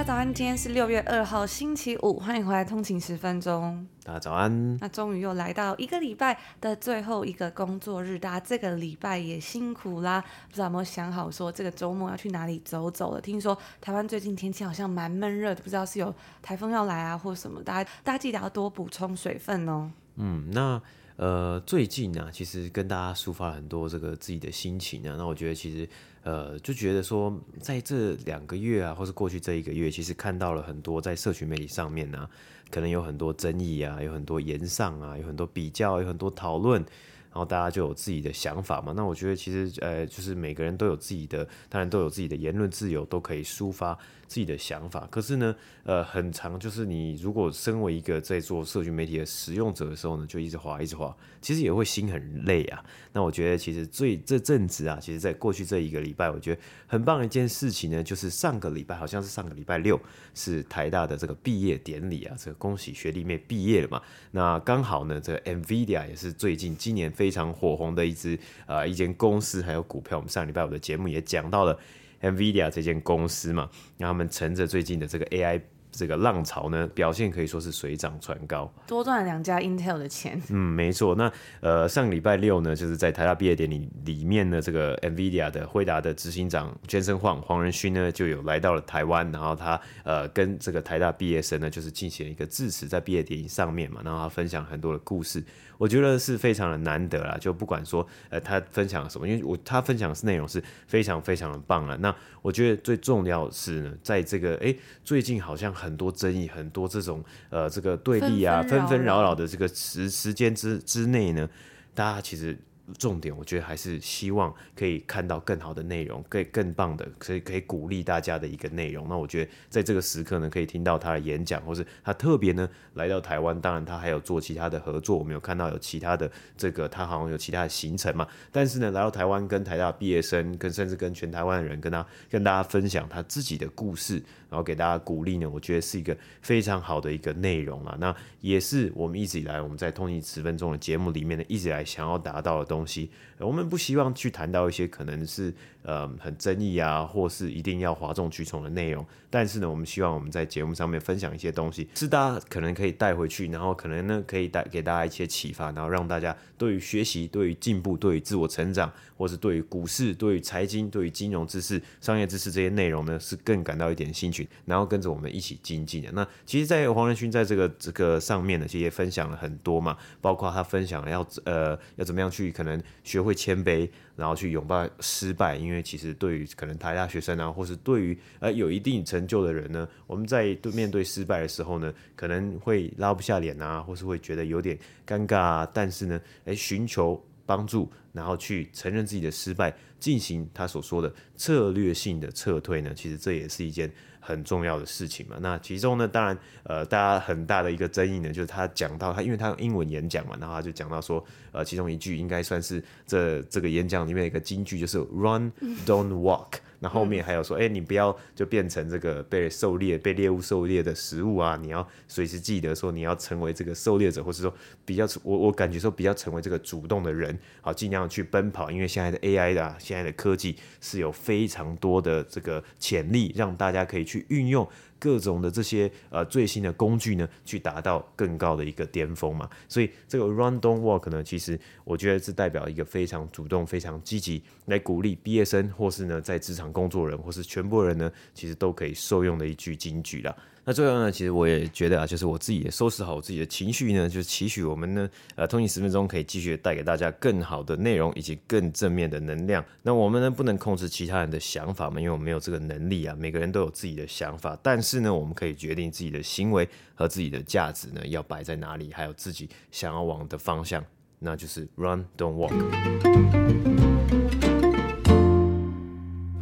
大家早安，今天是六月二号星期五，欢迎回来通勤十分钟。大家早安。那终于又来到一个礼拜的最后一个工作日，大家这个礼拜也辛苦啦。不知道有没有想好说这个周末要去哪里走走了？听说台湾最近天气好像蛮闷热的，不知道是有台风要来啊，或什么？大家大家记得要多补充水分哦。嗯，那。呃，最近呢、啊，其实跟大家抒发了很多这个自己的心情啊。那我觉得其实，呃，就觉得说，在这两个月啊，或是过去这一个月，其实看到了很多在社群媒体上面呢、啊，可能有很多争议啊，有很多言上啊，有很多比较，有很多讨论。然后大家就有自己的想法嘛，那我觉得其实呃，就是每个人都有自己的，当然都有自己的言论自由，都可以抒发自己的想法。可是呢，呃，很长就是你如果身为一个在做社群媒体的使用者的时候呢，就一直滑一直滑，其实也会心很累啊。那我觉得其实最这阵子啊，其实在过去这一个礼拜，我觉得很棒的一件事情呢，就是上个礼拜好像是上个礼拜六是台大的这个毕业典礼啊，这个恭喜学弟妹毕业了嘛。那刚好呢，这个 NVIDIA 也是最近今年。非常火红的一支呃一间公司，还有股票，我们上礼拜五的节目也讲到了 NVIDIA 这间公司嘛，那他们乘着最近的这个 AI。这个浪潮呢，表现可以说是水涨船高，多赚了两家 Intel 的钱。嗯，没错。那呃，上个礼拜六呢，就是在台大毕业典礼里面呢，这个 NVIDIA 的辉达的执行长 Jensen Huang 黄仁勋呢，就有来到了台湾，然后他呃跟这个台大毕业生呢，就是进行了一个致辞，在毕业典礼上面嘛，然后他分享很多的故事，我觉得是非常的难得啦。就不管说呃他分享了什么，因为我他分享的内容是非常非常的棒了。那我觉得最重要的是呢，在这个哎最近好像。很多争议，很多这种呃，这个对立啊，纷纷扰扰的这个时时间之之内呢，大家其实。重点，我觉得还是希望可以看到更好的内容，可以更棒的，可以可以鼓励大家的一个内容。那我觉得在这个时刻呢，可以听到他的演讲，或是他特别呢来到台湾。当然，他还有做其他的合作，我们有看到有其他的这个，他好像有其他的行程嘛。但是呢，来到台湾跟台大毕业生，跟甚至跟全台湾的人，跟他跟大家分享他自己的故事，然后给大家鼓励呢，我觉得是一个非常好的一个内容啊。那也是我们一直以来我们在通勤十分钟的节目里面呢，一直以来想要达到的东西。我们不希望去谈到一些可能是呃很争议啊，或是一定要哗众取宠的内容。但是呢，我们希望我们在节目上面分享一些东西，是大家可能可以带回去，然后可能呢可以带给大家一些启发，然后让大家对于学习、对于进步、对于自我成长，或是对于股市、对于财经、对于金融知识、商业知识这些内容呢，是更感到一点兴趣，然后跟着我们一起精进的。那其实，在黄仁勋在这个这个上面呢，其实也分享了很多嘛，包括他分享了要呃要怎么样去可能学会谦卑。然后去拥抱失败，因为其实对于可能台大学生啊，或是对于呃有一定成就的人呢，我们在对面对失败的时候呢，可能会拉不下脸啊，或是会觉得有点尴尬啊。但是呢，诶，寻求帮助，然后去承认自己的失败，进行他所说的策略性的撤退呢，其实这也是一件。很重要的事情嘛，那其中呢，当然，呃，大家很大的一个争议呢，就是他讲到他，因为他用英文演讲嘛，然后他就讲到说，呃，其中一句应该算是这这个演讲里面一个金句，就是 “Run, don't walk”。那后面还有说，哎、欸，你不要就变成这个被狩猎、被猎物狩猎的食物啊！你要随时记得说，你要成为这个狩猎者，或是说比较我我感觉说比较成为这个主动的人，好，尽量去奔跑，因为现在的 AI 的、啊、现在的科技是有非常多的这个潜力，让大家可以去运用。各种的这些呃最新的工具呢，去达到更高的一个巅峰嘛。所以这个 Run Don't Walk 呢，其实我觉得是代表一个非常主动、非常积极来鼓励毕业生，或是呢在职场工作人，或是全部人呢，其实都可以受用的一句金句了。那最后呢，其实我也觉得啊，就是我自己也收拾好我自己的情绪呢，就是期许我们呢，呃，通勤十分钟可以继续带给大家更好的内容以及更正面的能量。那我们呢，不能控制其他人的想法嘛，因为我们没有这个能力啊。每个人都有自己的想法，但是呢，我们可以决定自己的行为和自己的价值呢，要摆在哪里，还有自己想要往的方向，那就是 Run Don't Walk。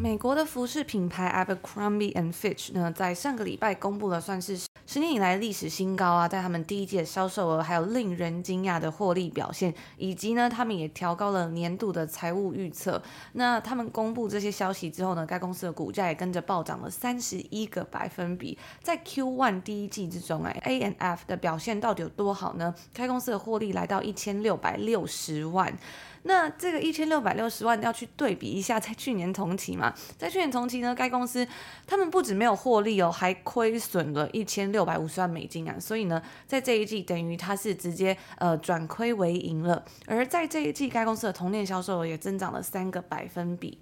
美国的服饰品牌 Abercrombie and Fitch 呢，在上个礼拜公布了算是十年以来历史新高啊，在他们第一季的销售额，还有令人惊讶的获利表现，以及呢，他们也调高了年度的财务预测。那他们公布这些消息之后呢，该公司的股价也跟着暴涨了三十一个百分比。在 Q1 第一季之中，哎，A&F 的表现到底有多好呢？该公司的获利来到一千六百六十万。那这个一千六百六十万要去对比一下，在去年同期嘛，在去年同期呢，该公司他们不止没有获利哦，还亏损了一千六百五十万美金啊，所以呢，在这一季等于它是直接呃转亏为盈了，而在这一季该公司的同店销售额也增长了三个百分比。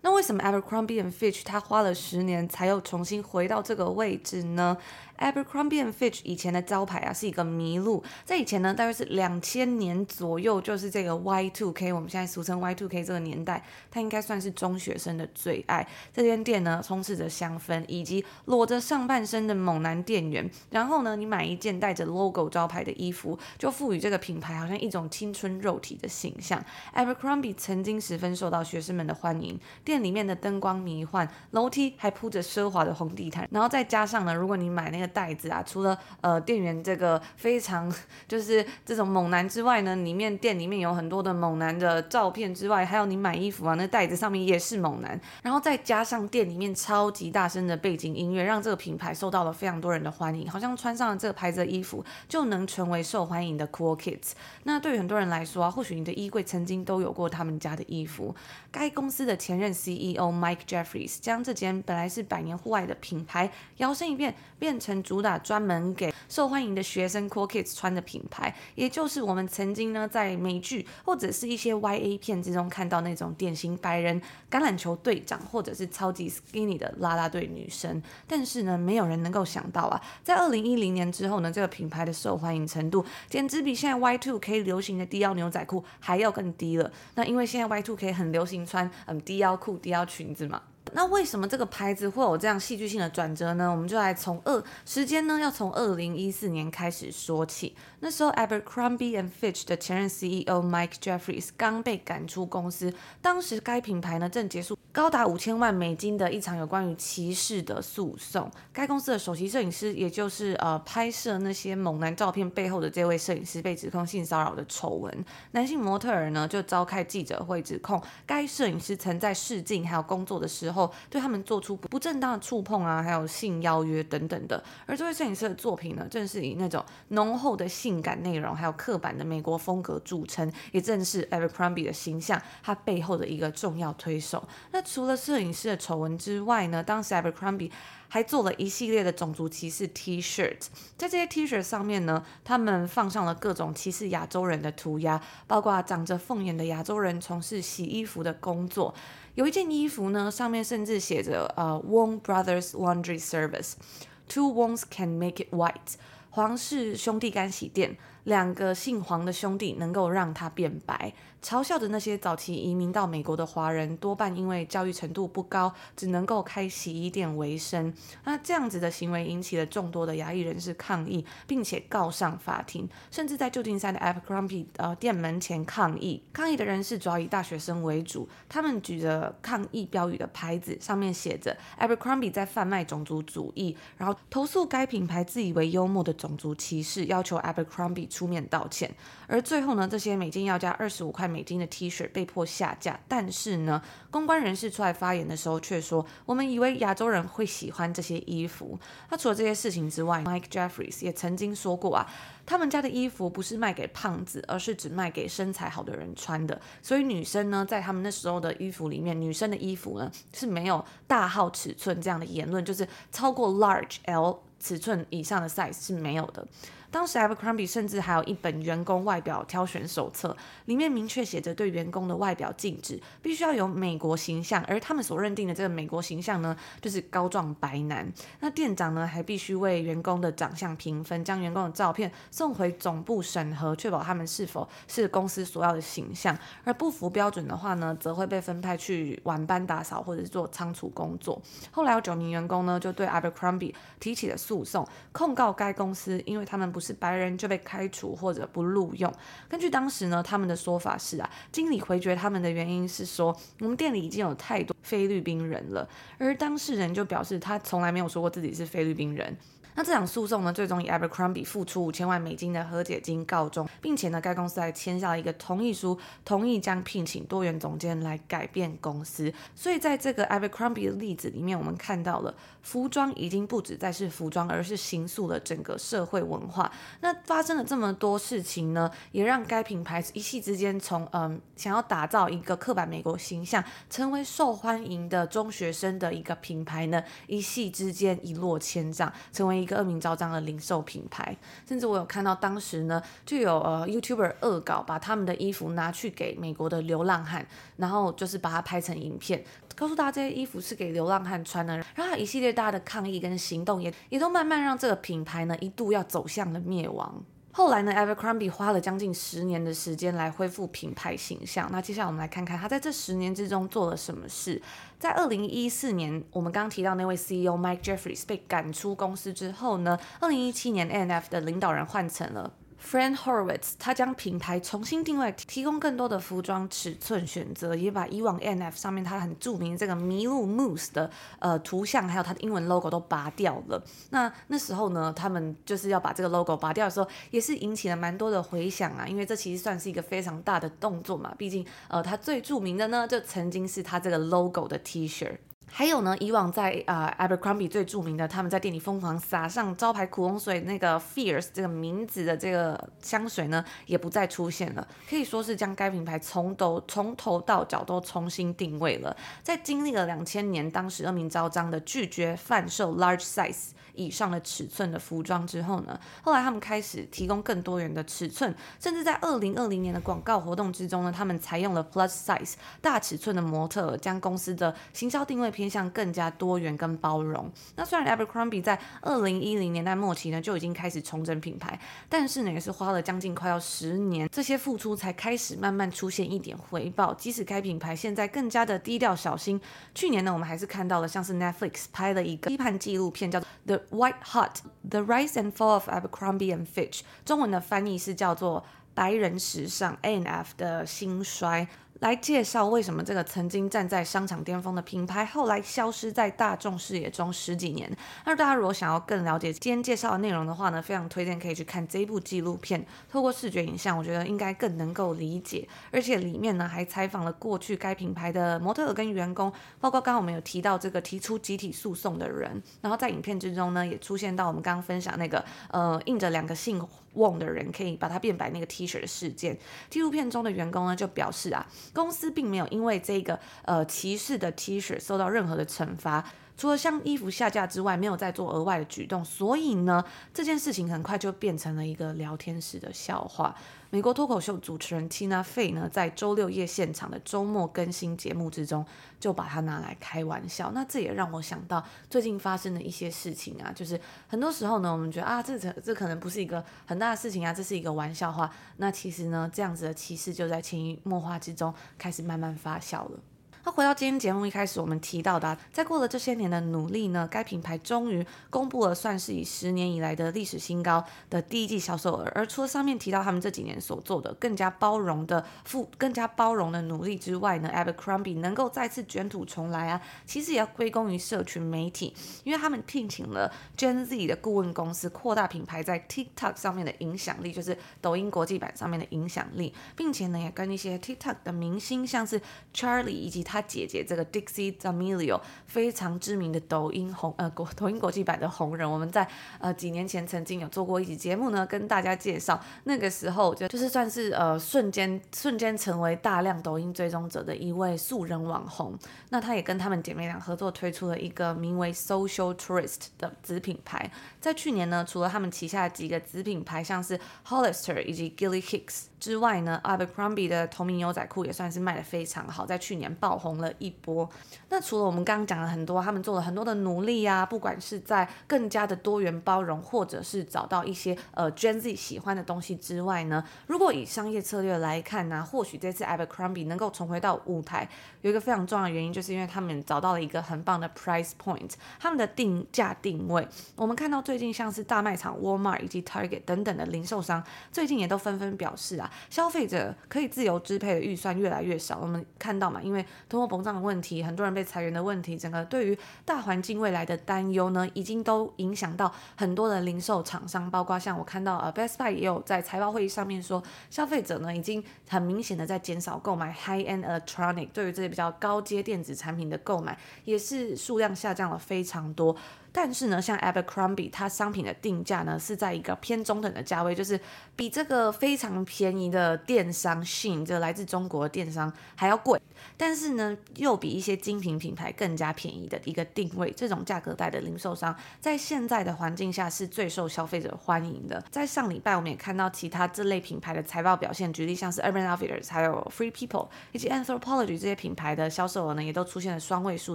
那为什么 Abercrombie and Fitch 它花了十年才又重新回到这个位置呢？Abercrombie and Fitch 以前的招牌啊是一个麋鹿，在以前呢，大约是两千年左右，就是这个 Y2K，我们现在俗称 Y2K 这个年代，它应该算是中学生的最爱。这间店呢，充斥着香氛以及裸着上半身的猛男店员。然后呢，你买一件带着 logo 招牌的衣服，就赋予这个品牌好像一种青春肉体的形象。Abercrombie 曾经十分受到学生们的欢迎，店里面的灯光迷幻，楼梯还铺着奢华的红地毯，然后再加上呢，如果你买那个。袋子啊，除了呃店员这个非常 就是这种猛男之外呢，里面店里面有很多的猛男的照片之外，还有你买衣服啊，那袋子上面也是猛男，然后再加上店里面超级大声的背景音乐，让这个品牌受到了非常多人的欢迎，好像穿上了这个牌子的衣服就能成为受欢迎的 cool kids。那对于很多人来说啊，或许你的衣柜曾经都有过他们家的衣服。该公司的前任 CEO Mike Jeffries 将这间本来是百年户外的品牌摇身一变，变成。主打专门给受欢迎的学生 cool kids 穿的品牌，也就是我们曾经呢在美剧或者是一些 YA 片之中看到那种典型白人橄榄球队长或者是超级 skinny 的啦啦队女生。但是呢，没有人能够想到啊，在二零一零年之后呢，这个品牌的受欢迎程度简直比现在 Y2K 流行的低腰牛仔裤还要更低了。那因为现在 Y2K 很流行穿嗯低腰裤、低腰裙子嘛。那为什么这个牌子会有这样戏剧性的转折呢？我们就来从二时间呢，要从二零一四年开始说起。那时候，Abercrombie and Fitch 的前任 CEO Mike Jeffries 刚被赶出公司，当时该品牌呢正结束高达五千万美金的一场有关于歧视的诉讼。该公司的首席摄影师，也就是呃拍摄那些猛男照片背后的这位摄影师，被指控性骚扰的丑闻。男性模特儿呢就召开记者会，指控该摄影师曾在试镜还有工作的时候。对他们做出不正当的触碰啊，还有性邀约等等的。而这位摄影师的作品呢，正是以那种浓厚的性感内容，还有刻板的美国风格著称，也正是 Abercrombie 的形象，它背后的一个重要推手。那除了摄影师的丑闻之外呢，当时 Abercrombie 还做了一系列的种族歧视 T-shirt，在这些 T-shirt 上面呢，他们放上了各种歧视亚洲人的涂鸦，包括长着凤眼的亚洲人从事洗衣服的工作。有一件衣服呢，上面甚至写着呃，Wong Brothers Laundry Service，Two Wongs can make it white，皇室兄弟干洗店。两个姓黄的兄弟能够让他变白，嘲笑着那些早期移民到美国的华人，多半因为教育程度不高，只能够开洗衣店为生。那这样子的行为引起了众多的亚裔人士抗议，并且告上法庭，甚至在旧金山的 Abercrombie 呃店门前抗议。抗议的人士主要以大学生为主，他们举着抗议标语的牌子，上面写着 Abercrombie 在贩卖种族主义，然后投诉该品牌自以为幽默的种族歧视，要求 Abercrombie 出面道歉。而最后呢，这些美金要价二十五块美金的 T 恤被迫下架。但是呢，公关人士出来发言的时候却说：“我们以为亚洲人会喜欢这些衣服。”那除了这些事情之外，Mike Jeffries 也曾经说过啊，他们家的衣服不是卖给胖子，而是只卖给身材好的人穿的。所以女生呢，在他们那时候的衣服里面，女生的衣服呢是没有大号尺寸这样的言论，就是超过 large L 尺寸以上的 size 是没有的。当时 Abercrombie 甚至还有一本员工外表挑选手册，里面明确写着对员工的外表禁止，必须要有美国形象，而他们所认定的这个美国形象呢，就是高壮白男。那店长呢，还必须为员工的长相评分，将员工的照片送回总部审核，确保他们是否是公司所要的形象。而不符标准的话呢，则会被分派去晚班打扫或者是做仓储工作。后来有九名员工呢，就对 Abercrombie 提起了诉讼，控告该公司，因为他们不是白人就被开除或者不录用。根据当时呢，他们的说法是啊，经理回绝他们的原因是说，我们店里已经有太多菲律宾人了。而当事人就表示，他从来没有说过自己是菲律宾人。那这场诉讼呢，最终以 Abercrombie 付出五千万美金的和解金告终，并且呢，该公司还签下了一个同意书，同意将聘请多元总监来改变公司。所以在这个 Abercrombie 的例子里面，我们看到了服装已经不只再是服装，而是形塑了整个社会文化。那发生了这么多事情呢，也让该品牌一夕之间从嗯想要打造一个刻板美国形象，成为受欢迎的中学生的一个品牌呢，一夕之间一落千丈，成为个恶名昭彰的零售品牌，甚至我有看到当时呢，就有呃 YouTuber 恶搞，把他们的衣服拿去给美国的流浪汉，然后就是把它拍成影片，告诉大家这些衣服是给流浪汉穿的，然后一系列大家的抗议跟行动也也都慢慢让这个品牌呢一度要走向了灭亡。后来呢，evercrumbie 花了将近十年的时间来恢复品牌形象。那接下来我们来看看他在这十年之中做了什么事。在二零一四年，我们刚刚提到那位 CEO Mike Jeffries 被赶出公司之后呢，二零一七年 A&F 的领导人换成了。Fran Horowitz，他将品牌重新定位，提供更多的服装尺寸选择，也把以往 N F 上面他很著名的这个麋鹿 Moose 的呃图像，还有它的英文 logo 都拔掉了。那那时候呢，他们就是要把这个 logo 拔掉的时候，也是引起了蛮多的回响啊，因为这其实算是一个非常大的动作嘛，毕竟呃，它最著名的呢，就曾经是它这个 logo 的 T-shirt。还有呢，以往在啊、Abercrombie 最著名的，他们在店里疯狂撒上招牌苦红水那个 Fierce 这个名字的这个香水呢，也不再出现了，可以说是将该品牌从头从头到脚都重新定位了。在经历了两千年，当时恶名昭彰的拒绝贩售 large size 以上的尺寸的服装之后呢，后来他们开始提供更多元的尺寸，甚至在二零二零年的广告活动之中呢，他们采用了 plus size 大尺寸的模特，将公司的行销定位偏向更加多元跟包容。那虽然 Abercrombie 在二零一零年代末期呢就已经开始重整品牌，但是呢也是花了将近快要十年，这些付出才开始慢慢出现一点回报。即使该品牌现在更加的低调小心，去年呢我们还是看到了像是 Netflix 拍了一个批判纪录片，叫做 The White Hot: The Rise and Fall of Abercrombie and Fitch，中文的翻译是叫做 白人时尚 A N F 的兴衰。来介绍为什么这个曾经站在商场巅峰的品牌，后来消失在大众视野中十几年。那大家如果想要更了解今天介绍的内容的话呢，非常推荐可以去看这一部纪录片。透过视觉影像，我觉得应该更能够理解。而且里面呢还采访了过去该品牌的模特跟员工，包括刚刚我们有提到这个提出集体诉讼的人。然后在影片之中呢，也出现到我们刚刚分享那个呃印着两个姓翁的人可以把它变白那个 T 的事件。纪录片中的员工呢就表示啊。公司并没有因为这个呃歧视的 T 恤受到任何的惩罚，除了像衣服下架之外，没有再做额外的举动。所以呢，这件事情很快就变成了一个聊天室的笑话。美国脱口秀主持人 Tina Fey 呢，在周六夜现场的周末更新节目之中，就把它拿来开玩笑。那这也让我想到最近发生的一些事情啊，就是很多时候呢，我们觉得啊，这这这可能不是一个很大的事情啊，这是一个玩笑话。那其实呢，这样子的歧视就在潜移默化之中开始慢慢发酵了。那回到今天节目一开始我们提到的，啊，在过了这些年的努力呢，该品牌终于公布了算是以十年以来的历史新高的第一季销售额。而除了上面提到他们这几年所做的更加包容的付更加包容的努力之外呢，Abercrombie 能够再次卷土重来啊，其实也要归功于社群媒体，因为他们聘请了 Gen Z 的顾问公司，扩大品牌在 TikTok 上面的影响力，就是抖音国际版上面的影响力，并且呢，也跟一些 TikTok 的明星，像是 Charlie 以及他他姐姐这个 Dixie D'Amelio 非常知名的抖音红呃国抖音国际版的红人，我们在呃几年前曾经有做过一集节目呢，跟大家介绍，那个时候就就是算是呃瞬间瞬间成为大量抖音追踪者的一位素人网红。那他也跟他们姐妹俩合作推出了一个名为 Social Tourist 的子品牌。在去年呢，除了他们旗下的几个子品牌，像是 Hollister 以及 Gilly Hicks 之外呢，Abercrombie 的同名牛仔裤也算是卖得非常好，在去年爆红了一波。那除了我们刚刚讲了很多，他们做了很多的努力啊，不管是在更加的多元包容，或者是找到一些呃 Gen Z 喜欢的东西之外呢，如果以商业策略来看呢、或许这次 Abercrombie 能够重回到舞台，有一个非常重要的原因，就是因为他们找到了一个很棒的 price point，他们的定价定位。我们看到最近像是大卖场 Walmart 以及 Target 等等的零售商，最近也都纷纷表示啊，消费者可以自由支配的预算越来越少。我们看到嘛，因为通货膨胀的问题，很多人被裁员的问题，整个对于大环境未来的担忧呢，已经都影响到很多的零售厂商，包括像我看到呃 Best Buy 也有在财报会议上面说，消费者呢已经很明显的在减少购买 High End Electronic，对于这些比较高阶电子产品的购买，也是数量下降了非常多。但是呢，像 Abercrombie，它商品的定价呢是在一个偏中等的价位，就是比这个非常便宜的电商这来自中国的电商还要贵。但是呢，又比一些精品品牌更加便宜的一个定位，这种价格带的零售商，在现在的环境下是最受消费者欢迎的。在上礼拜，我们也看到其他这类品牌的财报表现，举例像是 Urban Outfitters、还有 Free People 以及 Anthropologie 这些品牌的销售额呢，也都出现了双位数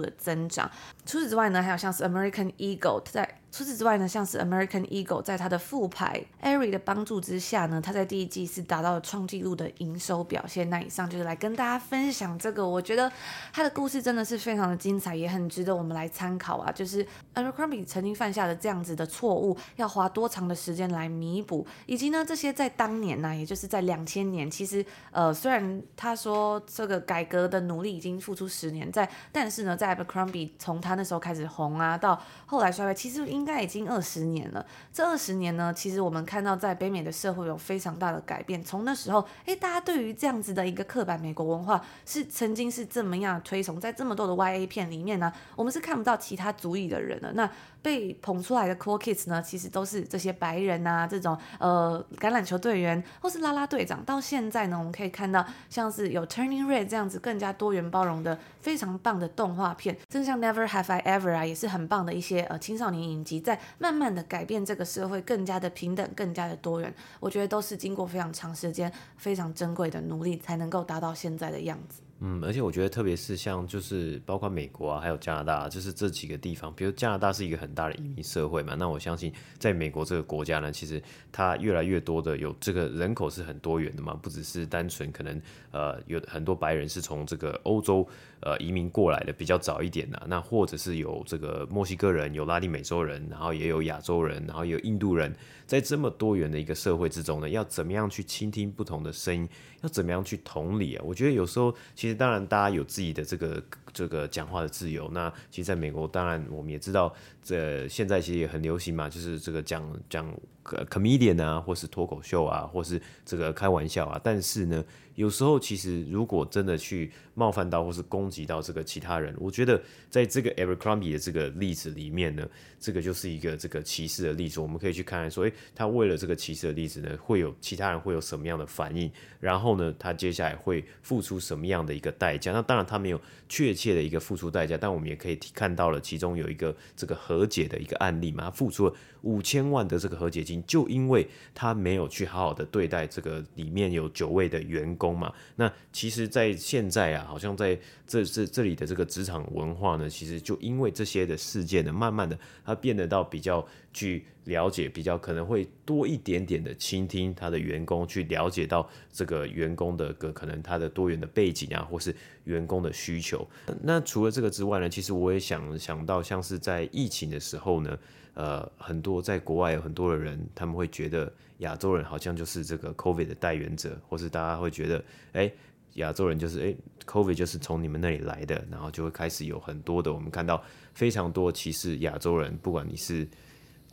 的增长。除此之外呢，还有像是 American Eagle 在。除此之外呢，像是 American Eagle 在它的副牌，Ari 的帮助之下呢，它在第一季是达到了创纪录的营收表现。那以上就是来跟大家分享这个，我觉得它的故事真的是非常的精彩，也很值得我们来参考啊。就是 Abercrombie 曾经犯下的这样子的错误，要花多长的时间来弥补，以及呢这些在当年呢、也就是在两千年，其实呃虽然他说这个改革的努力已经付出十年，在但是呢在 Abercrombie 从他那时候开始红啊，到后来衰败，其实应应该已经二十年了。这二十年呢，其实我们看到在北美的社会有非常大的改变。从那时候，诶，大家对于这样子的一个刻板美国文化是曾经是这么样推崇，在这么多的 YA 片里面呢，我们是看不到其他族裔的人的。那被捧出来的 Cool Kids 呢，其实都是这些白人啊，这种呃橄榄球队员或是啦啦队长。到现在呢，我们可以看到像是有 Turning Red 这样子更加多元包容的非常棒的动画片，正像 Never Have I Ever 啊，也是很棒的一些呃青少年影集，在慢慢的改变这个社会，更加的平等，更加的多元。我觉得都是经过非常长时间、非常珍贵的努力，才能够达到现在的样子。嗯，而且我觉得，特别是像就是包括美国啊，还有加拿大，就是这几个地方，比如加拿大是一个很大的移民社会嘛，那我相信在美国这个国家呢，其实它越来越多的有这个人口是很多元的嘛，不只是单纯可能呃有很多白人是从这个欧洲呃移民过来的比较早一点的，那或者是有这个墨西哥人，有拉丁美洲人，然后也有亚洲人，然后也有印度人，在这么多元的一个社会之中呢，要怎么样去倾听不同的声音，要怎么样去同理啊？我觉得有时候其实当然大家有自己的这个这个讲话的自由。那其实在美国，当然我们也知道，这现在其实也很流行嘛，就是这个讲讲 comedian 啊，或是脱口秀啊，或是这个开玩笑啊。但是呢，有时候其实如果真的去冒犯到或是攻击到这个其他人，我觉得在这个 Abercrombie 的这个例子里面呢，这个就是一个这个歧视的例子。我们可以去看看说，诶，他为了这个歧视的例子呢，会有其他人会有什么样的反应？然后呢，他接下来会付出什么样的一个代价？那当然他没有确切的一个付出代价，但我们也可以看到了其中有一个这个和解的一个案例嘛，他付出了五千万的这个和解金，就因为他没有去好好的对待这个里面有九位的员工工嘛。那其实，在现在啊，好像在这这这里的这个职场文化呢，其实就因为这些的事件呢，慢慢的它变得到比较去了解，比较可能会多一点点的倾听他的员工，去了解到这个员工的个可能他的多元的背景，啊，或是员工的需求。那除了这个之外呢，其实我也想想到，像是在疫情的时候呢，呃，很多在国外有很多的人，他们会觉得亚洲人好像就是这个 COVID 的代言者，或是大家会觉得，哎，亚洲人就是哎，COVID 就是从你们那里来的，然后就会开始有很多的，我们看到非常多歧视亚洲人，不管你是。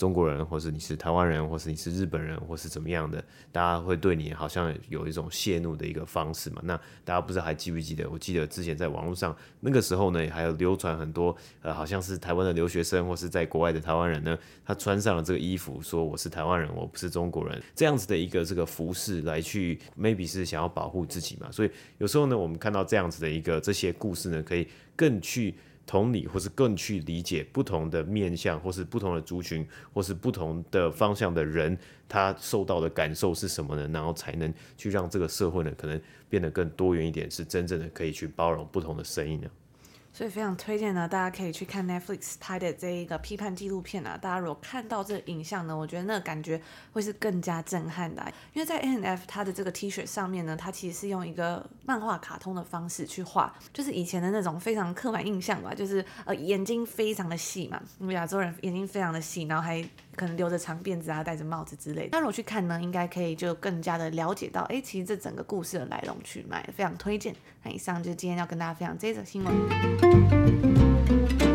中国人，或是你是台湾人，或是你是日本人，或是怎么样的，大家会对你好像有一种泄怒的一个方式嘛？那大家不知道还记不记得？我记得之前在网络上那个时候呢，还有流传很多呃，好像是台湾的留学生或是在国外的台湾人呢，他穿上了这个衣服，说我是台湾人，我不是中国人，这样子的一个这个服饰来去，maybe 是想要保护自己嘛？所以有时候呢，我们看到这样子的一个这些故事呢，可以更去。同理，或是更去理解不同的面向，或是不同的族群，或是不同的方向的人，他受到的感受是什么呢？然后才能去让这个社会呢，可能变得更多元一点，是真正的可以去包容不同的声音呢。所以非常推荐呢，大家可以去看 Netflix 拍的这一个批判纪录片啊。大家如果看到这个影像呢，我觉得那个感觉会是更加震撼的。因为在 N.F 它的这个 T 恤上面呢，它其实是用一个漫画卡通的方式去画，就是以前的那种非常刻板印象吧，就是呃眼睛非常的细嘛，因为亚洲人眼睛非常的细，然后还可能留着长辫子啊，戴着帽子之类的。那如果去看呢，应该可以就更加的了解到，哎，其实这整个故事的来龙去脉，非常推荐。那以上就是今天要跟大家分享这则新闻。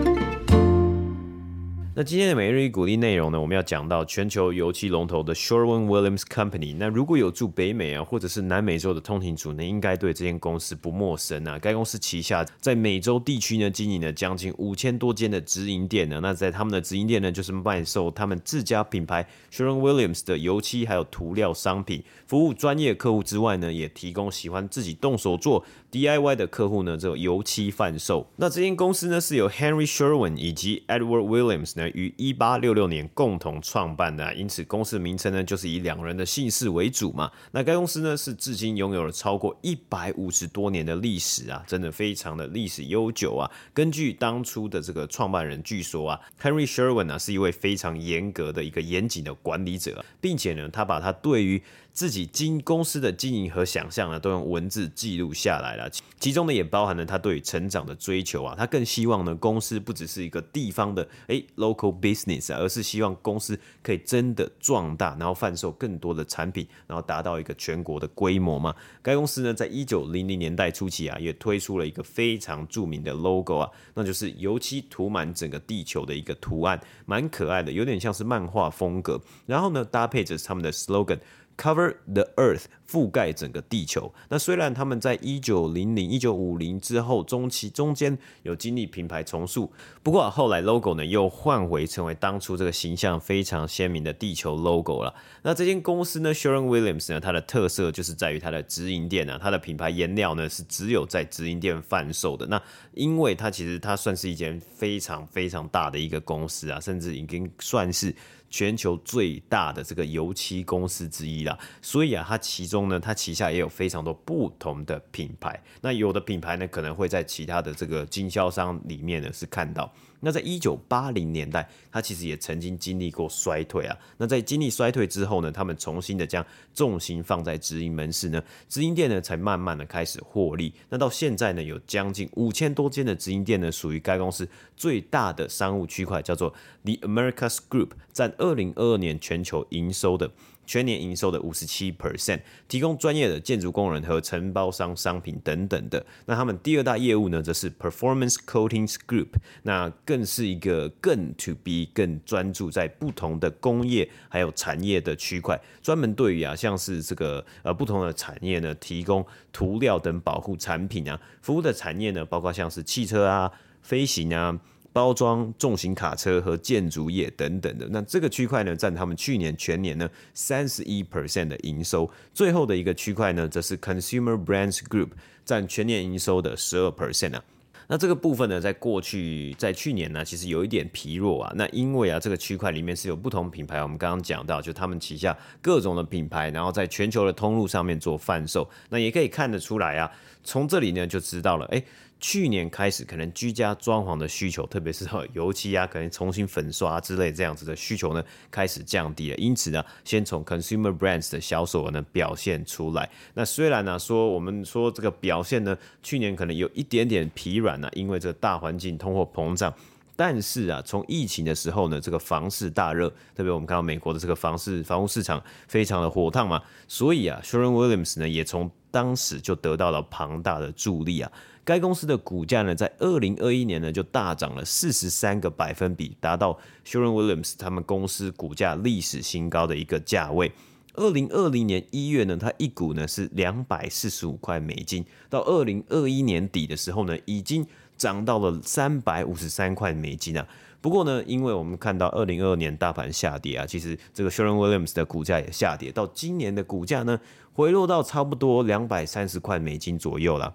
那今天的每日一鼓励内容呢，我们要讲到全球油漆龙头的 Sherwin-Williams Company。那如果有住北美啊，或者是南美洲的通勤族呢，应该对这间公司不陌生啊。该公司旗下在美洲地区呢，经营了将近五千多间的直营店呢。那在他们的直营店呢，就是卖售他们自家品牌 Sherwin-Williams 的油漆还有涂料商品，服务专业客户之外呢，也提供喜欢自己动手做 DIY 的客户呢，这个油漆贩售。那这间公司呢，是由 Henry Sherwin 以及 Edward Williams 呢。于一八六六年共同创办的，因此公司名称呢，就是以两人的姓氏为主嘛。那该公司呢，是至今拥有了超过一百五十多年的历史啊，真的非常的历史悠久啊。根据当初的这个创办人，据说啊，Henry Sherwin 啊，是一位非常严格的一个严谨的管理者，并且呢，他把他对于自己经公司的经营和想象呢，都用文字记录下来其中呢，也包含了他对成长的追求啊。他更希望呢，公司不只是一个地方的诶 local business，而是希望公司可以真的壮大，然后贩售更多的产品，然后达到一个全国的规模嘛。该公司呢，在一九零零年代初期啊，也推出了一个非常著名的 logo 啊，那就是油漆涂满整个地球的一个图案，蛮可爱的，有点像是漫画风格。然后呢，搭配着他们的 slogan。Cover the Earth，覆盖整个地球。那虽然他们在一九零零、一九五零之后中期中间有经历品牌重塑，不过后来 logo 呢又换回成为当初这个形象非常鲜明的地球 logo 了。那这间公司呢，Sherwin-Williams 呢，它的特色就是在于它的直营店啊，它的品牌颜料呢是只有在直营店贩售的。那因为它其实它算是一间非常非常大的一个公司啊，甚至已经算是。全球最大的这个油漆公司之一啦，所以啊，它其中呢，它旗下也有非常多不同的品牌。那有的品牌呢，可能会在其他的这个经销商里面呢是看到。那在一九八零年代，它其实也曾经经历过衰退啊。那在经历衰退之后呢，他们重新的将重心放在直营门市呢，直营店呢才慢慢的开始获利。那到现在呢，有将近五千多间的直营店呢，属于该公司最大的商务区块，叫做 The Americas Group，占二零二二年全球营收的。全年营收的五十七 percent，提供专业的建筑工人和承包商商品等等的。那他们第二大业务呢，则是 Performance Coatings Group，那更是一个更 to be、更专注在不同的工业还有产业的区块，专门对于啊像是这个呃不同的产业呢，提供涂料等保护产品啊，服务的产业呢，包括像是汽车啊、飞行啊。包装、重型卡车和建筑业等等的，那这个区块呢，占他们去年全年呢三十一 percent 的营收。最后的一个区块呢，则是 Consumer Brands Group，占全年营收的十二 percent 啊。那这个部分呢，在过去在去年呢，其实有一点疲弱啊。那因为啊，这个区块里面是有不同品牌，我们刚刚讲到，就他们旗下各种的品牌，然后在全球的通路上面做贩售。那也可以看得出来啊，从这里呢就知道了，哎。去年开始，可能居家装潢的需求，特别是油漆啊，可能重新粉刷之类这样子的需求呢，开始降低了。因此呢，先从 Consumer Brands 的销售额呢表现出来。那虽然呢说我们说这个表现呢，去年可能有一点点疲软呢，因为这个大环境通货膨胀。但是啊，从疫情的时候呢，这个房市大热，特别我们看到美国的这个房市房屋市场非常的火烫嘛，所以啊，Sharon Williams 呢也从当时就得到了庞大的助力啊。该公司的股价呢，在二零二一年呢就大涨了四十三个百分比，达到 Sharon Williams 他们公司股价历史新高的一个价位。二零二零年一月呢，它一股呢是两百四十五块美金，到二零二一年底的时候呢，已经。涨到了三百五十三块美金啊！不过呢，因为我们看到二零二二年大盘下跌啊，其实这个 Sharon Williams 的股价也下跌，到今年的股价呢，回落到差不多两百三十块美金左右了。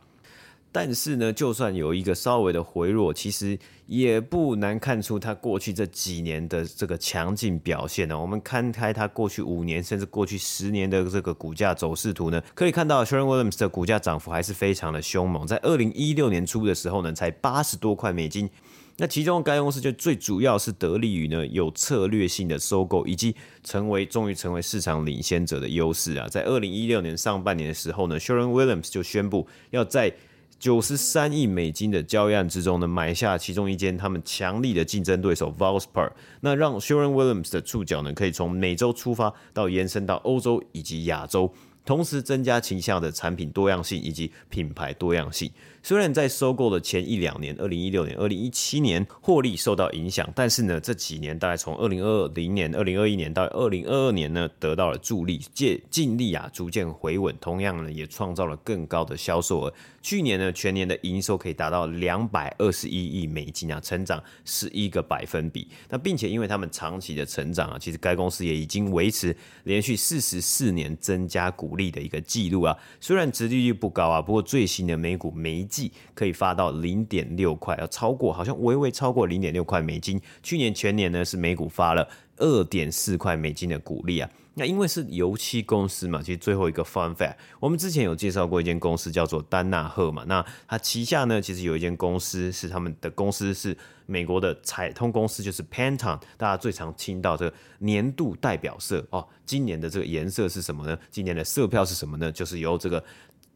但是呢，就算有一个稍微的回落，其实也不难看出它过去这几年的这个强劲表现呢。我们看开它过去五年甚至过去十年的这个股价走势图呢，可以看到 Sherwin-Williams 的股价涨幅还是非常的凶猛。在二零一六年初的时候呢，才八十多块美金。那其中该公司就最主要是得力于呢有策略性的收购，以及成为终于成为市场领先者的优势啊。在二零一六年上半年的时候呢，Sherwin-Williams 就宣布要在九十三亿美金的交易案之中呢，买下其中一间他们强力的竞争对手 Valspar，那让 Sharon Williams 的触角呢，可以从美洲出发，到延伸到欧洲以及亚洲。同时增加旗下的产品多样性以及品牌多样性。虽然在收购的前一两年，二零一六年、二零一七年获利受到影响，但是呢，这几年大概从二零二零年、二零二一年到二零二二年呢，得到了助力，借净利啊逐渐回稳，同样呢也创造了更高的销售额。去年呢，全年的营收可以达到两百二十一亿美金啊，成长十一个百分比。那并且因为他们长期的成长啊，其实该公司也已经维持连续四十四年增加股利的一个记录啊。虽然殖利率不高啊，不过最新的每股每季可以发到零点六块，要超过好像微微超过零点六块美金。去年全年呢是每股发了二点四块美金的股利啊。那因为是油漆公司嘛，其实最后一个 fun fact，我们之前有介绍过一间公司叫做丹纳赫嘛。那它旗下呢，其实有一间公司是他们的公司是美国的彩通公司，就是 Pantone，大家最常听到这个年度代表色哦。今年的这个颜色是什么呢？今年的色票是什么呢？就是由这个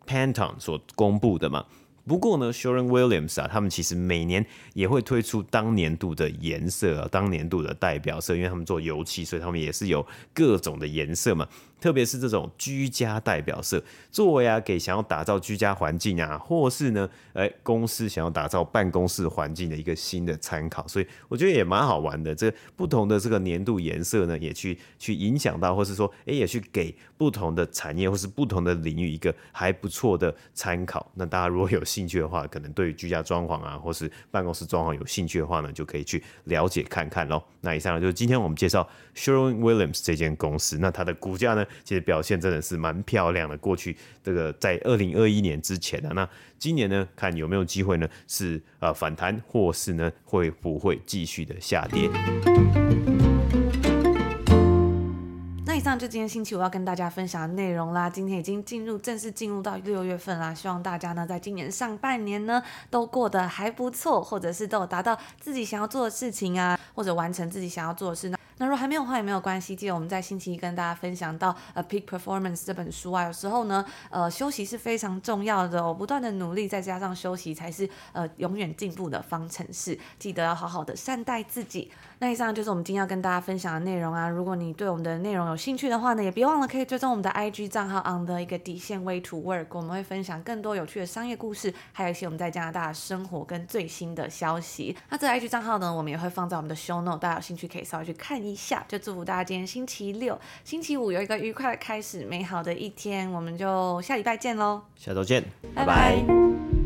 Pantone 所公布的嘛。不过呢，Sharon Williams 啊，他们其实每年也会推出当年度的颜色啊，当年度的代表色，因为他们做油漆，所以他们也是有各种的颜色嘛。特别是这种居家代表色，作为啊给想要打造居家环境啊，或是呢，哎公司想要打造办公室环境的一个新的参考，所以我觉得也蛮好玩的。这不同的这个年度颜色呢，也去去影响到，或是说，哎，也去给不同的产业或是不同的领域一个还不错的参考。那大家如果有兴趣的话，可能对于居家装潢啊，或是办公室装潢有兴趣的话呢，就可以去了解看看喽。那以上呢就是今天我们介绍 Sherwin-Williams 这间公司，那它的股价呢，其实表现真的是蛮漂亮的。过去这个在二零二一年之前的，那今年呢，看有没有机会呢？是呃反弹，或是呢会不会继续的下跌？那以上就今天星期五要跟大家分享的内容啦。今天已经进入正式进入到六月份啦，希望大家呢在今年上半年呢都过得还不错，或者是都有达到自己想要做的事情啊，或者完成自己想要做的事呢。那如果还没有的话也没有关系，记得我们在星期一跟大家分享到呃《Peak Performance》这本书啊，有时候呢，呃，休息是非常重要的哦，不断的努力再加上休息才是呃永远进步的方程式，记得要好好的善待自己。那以上就是我们今天要跟大家分享的内容啊，如果你对我们的内容有兴趣的话呢，也别忘了可以追踪我们的 IG 账号 on 的一个底线 Way to Work，我们会分享更多有趣的商业故事，还有一些我们在加拿大的生活跟最新的消息。那这个 IG 账号呢，我们也会放在我们的 Show Note，大家有兴趣可以稍微去看一下，就祝福大家今天星期六、星期五有一个愉快的开始，美好的一天。我们就下礼拜见喽，下周见，拜拜。